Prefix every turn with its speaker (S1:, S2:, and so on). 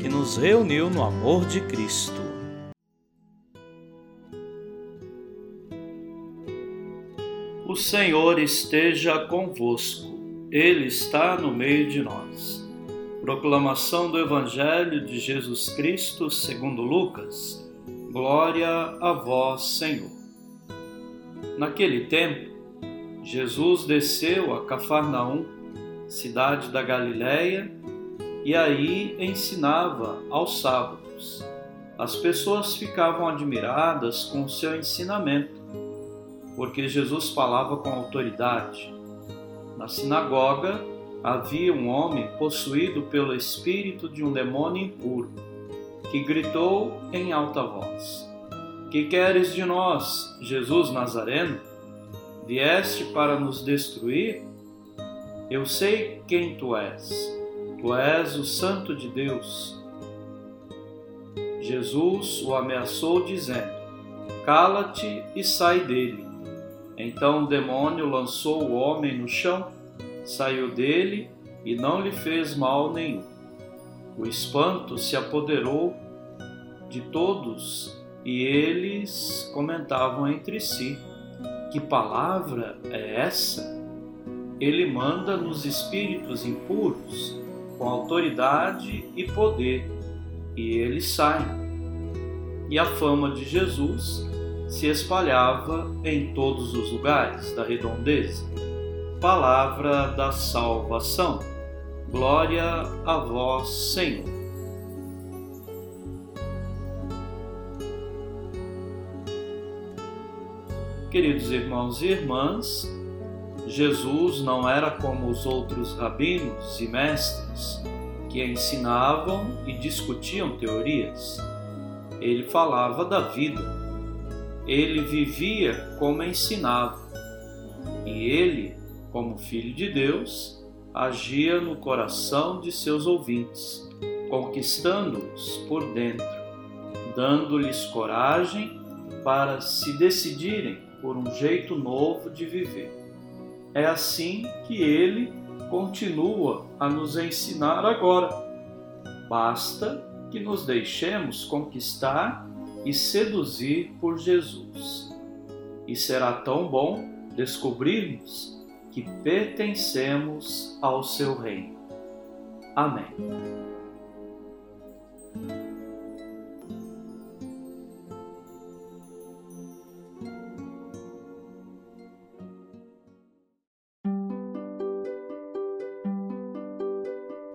S1: que nos reuniu no amor de Cristo. O Senhor esteja convosco, Ele está no meio de nós. Proclamação do Evangelho de Jesus Cristo segundo Lucas. Glória a vós, Senhor. Naquele tempo, Jesus desceu a Cafarnaum, cidade da Galiléia, e aí ensinava aos sábados. As pessoas ficavam admiradas com o seu ensinamento, porque Jesus falava com autoridade. Na sinagoga havia um homem possuído pelo espírito de um demônio impuro, que gritou em alta voz: Que queres de nós, Jesus Nazareno? Vieste para nos destruir? Eu sei quem tu és Tu és o Santo de Deus. Jesus o ameaçou, dizendo: Cala-te e sai dele. Então o demônio lançou o homem no chão, saiu dele e não lhe fez mal nenhum. O espanto se apoderou de todos e eles comentavam entre si: Que palavra é essa? Ele manda nos espíritos impuros com autoridade e poder, e eles saem. E a fama de Jesus se espalhava em todos os lugares da redondeza. Palavra da salvação. Glória a vós, Senhor. Queridos irmãos e irmãs, Jesus não era como os outros rabinos e mestres que ensinavam e discutiam teorias. Ele falava da vida. Ele vivia como ensinava. E ele, como filho de Deus, agia no coração de seus ouvintes, conquistando-os por dentro, dando-lhes coragem para se decidirem por um jeito novo de viver. É assim que ele continua a nos ensinar agora. Basta que nos deixemos conquistar e seduzir por Jesus. E será tão bom descobrirmos que pertencemos ao seu reino. Amém.